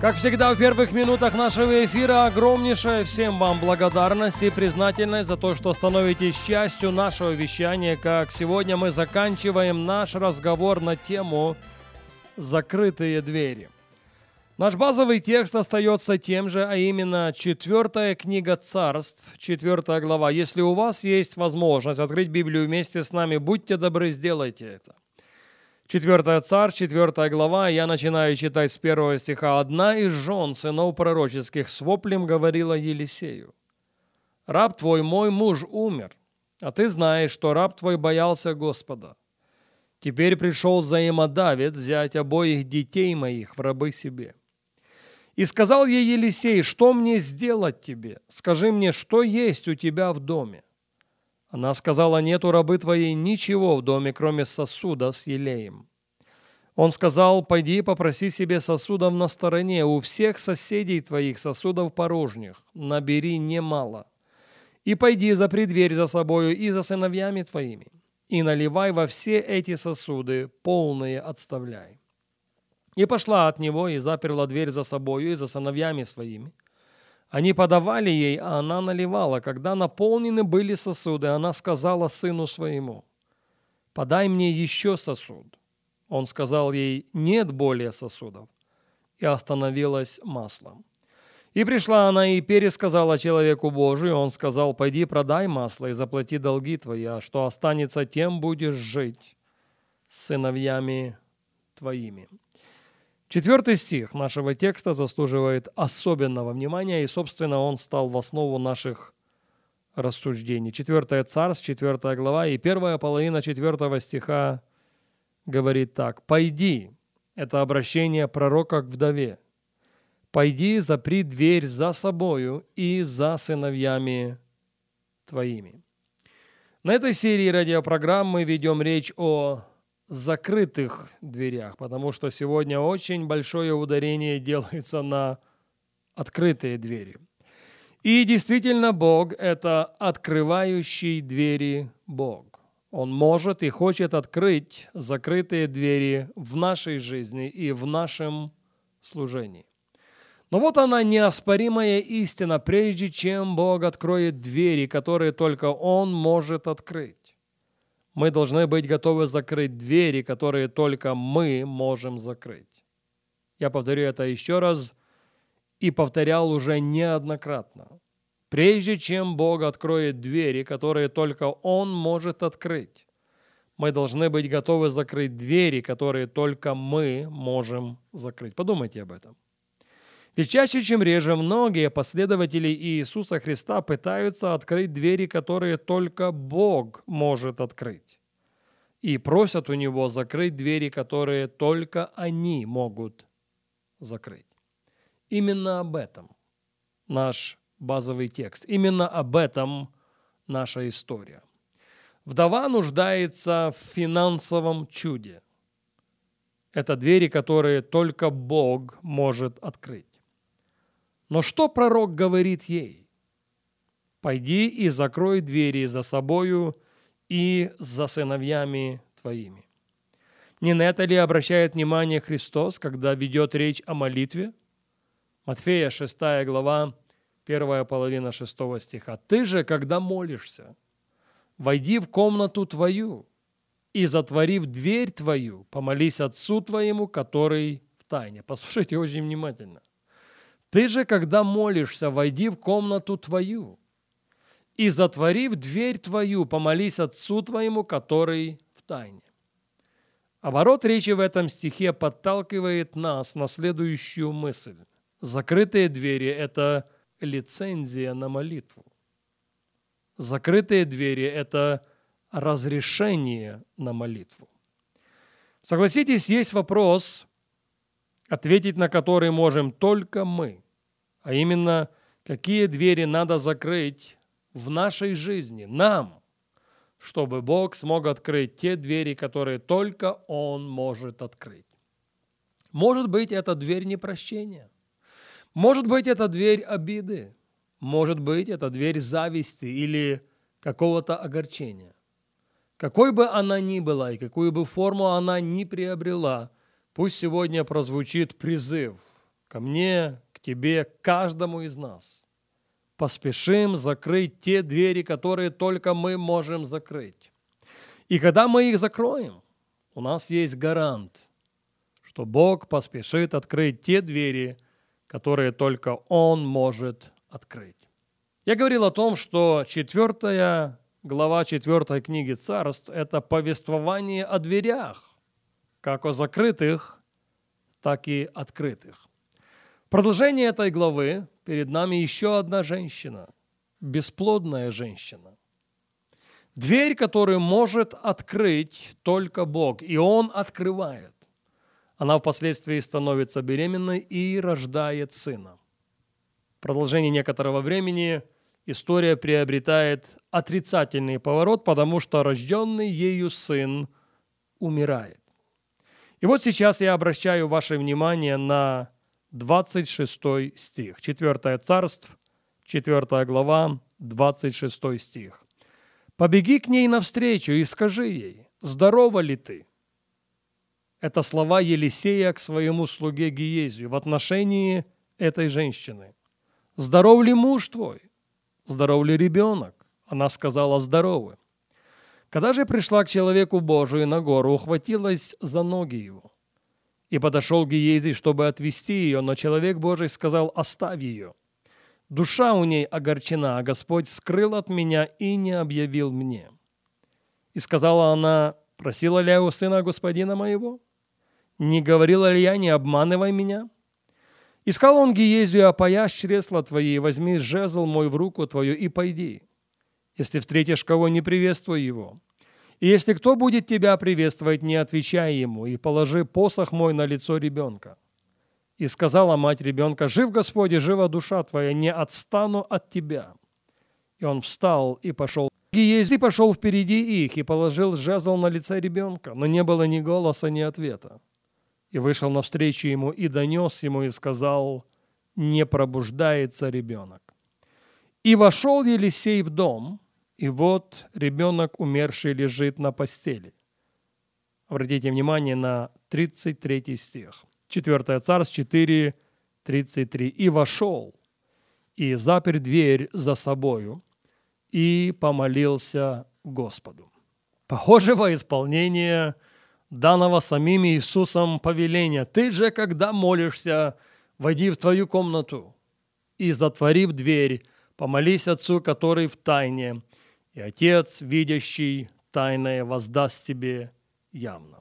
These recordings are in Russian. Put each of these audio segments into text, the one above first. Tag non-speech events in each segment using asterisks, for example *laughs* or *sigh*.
Как всегда, в первых минутах нашего эфира огромнейшая всем вам благодарность и признательность за то, что становитесь частью нашего вещания, как сегодня мы заканчиваем наш разговор на тему «Закрытые двери». Наш базовый текст остается тем же, а именно четвертая книга царств, четвертая глава. Если у вас есть возможность открыть Библию вместе с нами, будьте добры, сделайте это. Четвертая царь, четвертая глава, я начинаю читать с первого стиха. «Одна из жен сынов пророческих с воплем говорила Елисею, «Раб твой, мой муж, умер, а ты знаешь, что раб твой боялся Господа. Теперь пришел взаимодавец взять обоих детей моих в рабы себе». И сказал ей Елисей, что мне сделать тебе? Скажи мне, что есть у тебя в доме? Она сказала, нет у рабы твоей ничего в доме, кроме сосуда с елеем. Он сказал, пойди попроси себе сосудов на стороне, у всех соседей твоих сосудов порожних, набери немало. И пойди запри дверь за собою и за сыновьями твоими, и наливай во все эти сосуды, полные отставляй. И пошла от него и заперла дверь за собою и за сыновьями своими. Они подавали ей, а она наливала. Когда наполнены были сосуды, она сказала сыну своему, «Подай мне еще сосуд». Он сказал ей, «Нет более сосудов». И остановилась маслом. И пришла она и пересказала человеку Божию. Он сказал, «Пойди продай масло и заплати долги твои, а что останется, тем будешь жить с сыновьями твоими». Четвертый стих нашего текста заслуживает особенного внимания, и, собственно, он стал в основу наших рассуждений. Четвертая царств, четвертая глава, и первая половина четвертого стиха говорит так. «Пойди» – это обращение пророка к вдове. «Пойди, запри дверь за собою и за сыновьями твоими». На этой серии радиопрограмм мы ведем речь о закрытых дверях, потому что сегодня очень большое ударение *laughs* делается на открытые двери. И действительно, Бог – это открывающий двери Бог. Он может и хочет открыть закрытые двери в нашей жизни и в нашем служении. Но вот она неоспоримая истина, прежде чем Бог откроет двери, которые только Он может открыть. Мы должны быть готовы закрыть двери, которые только мы можем закрыть. Я повторю это еще раз и повторял уже неоднократно. Прежде чем Бог откроет двери, которые только Он может открыть, мы должны быть готовы закрыть двери, которые только мы можем закрыть. Подумайте об этом. Ведь чаще, чем реже, многие последователи Иисуса Христа пытаются открыть двери, которые только Бог может открыть. И просят у Него закрыть двери, которые только они могут закрыть. Именно об этом наш базовый текст. Именно об этом наша история. Вдова нуждается в финансовом чуде. Это двери, которые только Бог может открыть. Но что пророк говорит ей? «Пойди и закрой двери за собою и за сыновьями твоими». Не на это ли обращает внимание Христос, когда ведет речь о молитве? Матфея 6 глава, первая половина 6 стиха. «Ты же, когда молишься, войди в комнату твою и, затворив дверь твою, помолись Отцу твоему, который в тайне». Послушайте очень внимательно. Ты же, когда молишься, войди в комнату твою и, затворив дверь твою, помолись Отцу твоему, который в тайне. Оборот речи в этом стихе подталкивает нас на следующую мысль. Закрытые двери – это лицензия на молитву. Закрытые двери – это разрешение на молитву. Согласитесь, есть вопрос, ответить на который можем только мы, а именно, какие двери надо закрыть в нашей жизни, нам, чтобы Бог смог открыть те двери, которые только Он может открыть. Может быть, это дверь непрощения. Может быть, это дверь обиды. Может быть, это дверь зависти или какого-то огорчения. Какой бы она ни была и какую бы форму она ни приобрела, пусть сегодня прозвучит призыв ко мне, к тебе, к каждому из нас. Поспешим закрыть те двери, которые только мы можем закрыть. И когда мы их закроем, у нас есть гарант, что Бог поспешит открыть те двери, которые только Он может открыть. Я говорил о том, что четвертая глава четвертой книги Царств – это повествование о дверях, как о закрытых, так и открытых. Продолжение этой главы перед нами еще одна женщина, бесплодная женщина. Дверь, которую может открыть только Бог, и Он открывает. Она впоследствии становится беременной и рождает сына. В продолжении некоторого времени история приобретает отрицательный поворот, потому что рожденный ею сын умирает. И вот сейчас я обращаю ваше внимание на 26 стих. 4 царств, 4 глава, 26 стих. «Побеги к ней навстречу и скажи ей, здорова ли ты?» Это слова Елисея к своему слуге Гиезию в отношении этой женщины. «Здоров ли муж твой? Здоров ли ребенок?» Она сказала «здоровы». Когда же пришла к человеку Божию на гору, ухватилась за ноги его. И подошел Гиезий, чтобы отвести ее, но человек Божий сказал «оставь ее». Душа у ней огорчена, а Господь скрыл от меня и не объявил мне. И сказала она, просила ли я у сына господина моего? Не говорила ли я, не обманывай меня? Искал он Гиезию, опоясь чресла твои, возьми жезл мой в руку твою и пойди. Если встретишь кого, не приветствуй его. И если кто будет тебя приветствовать, не отвечай ему, и положи посох мой на лицо ребенка. И сказала мать ребенка, «Жив Господи, жива душа твоя, не отстану от тебя». И он встал и пошел. Гиези пошел впереди их и положил жезл на лице ребенка, но не было ни голоса, ни ответа и вышел навстречу ему и донес ему и сказал, не пробуждается ребенок. И вошел Елисей в дом, и вот ребенок умерший лежит на постели. Обратите внимание на 33 стих. 4 Царств 4, 33. «И вошел, и запер дверь за собою, и помолился Господу». Похожего исполнения – данного самим Иисусом повеления. Ты же, когда молишься, войди в твою комнату и, затворив дверь, помолись Отцу, который в тайне, и Отец, видящий тайное, воздаст тебе явно.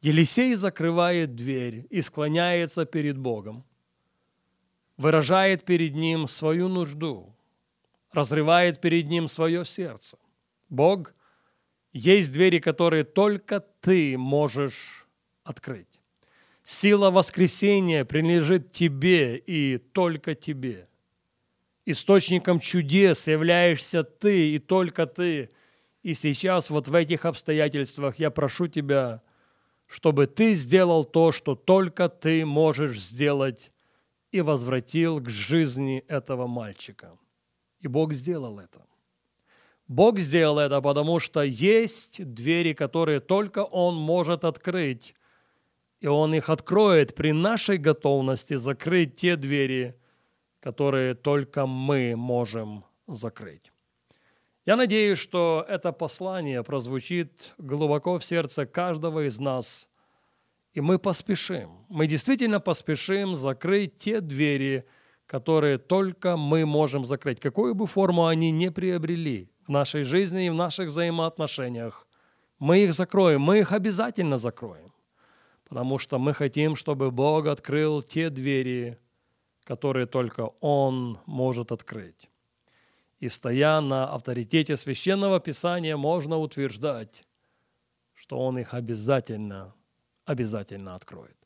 Елисей закрывает дверь и склоняется перед Богом, выражает перед Ним свою нужду, разрывает перед Ним свое сердце. Бог – есть двери, которые только ты можешь открыть. Сила воскресения принадлежит тебе и только тебе. Источником чудес являешься ты и только ты. И сейчас вот в этих обстоятельствах я прошу тебя, чтобы ты сделал то, что только ты можешь сделать, и возвратил к жизни этого мальчика. И Бог сделал это. Бог сделал это, потому что есть двери, которые только Он может открыть. И Он их откроет при нашей готовности закрыть те двери, которые только мы можем закрыть. Я надеюсь, что это послание прозвучит глубоко в сердце каждого из нас, и мы поспешим, мы действительно поспешим закрыть те двери, которые только мы можем закрыть, какую бы форму они не приобрели – в нашей жизни и в наших взаимоотношениях. Мы их закроем, мы их обязательно закроем, потому что мы хотим, чтобы Бог открыл те двери, которые только Он может открыть. И стоя на авторитете священного писания, можно утверждать, что Он их обязательно, обязательно откроет.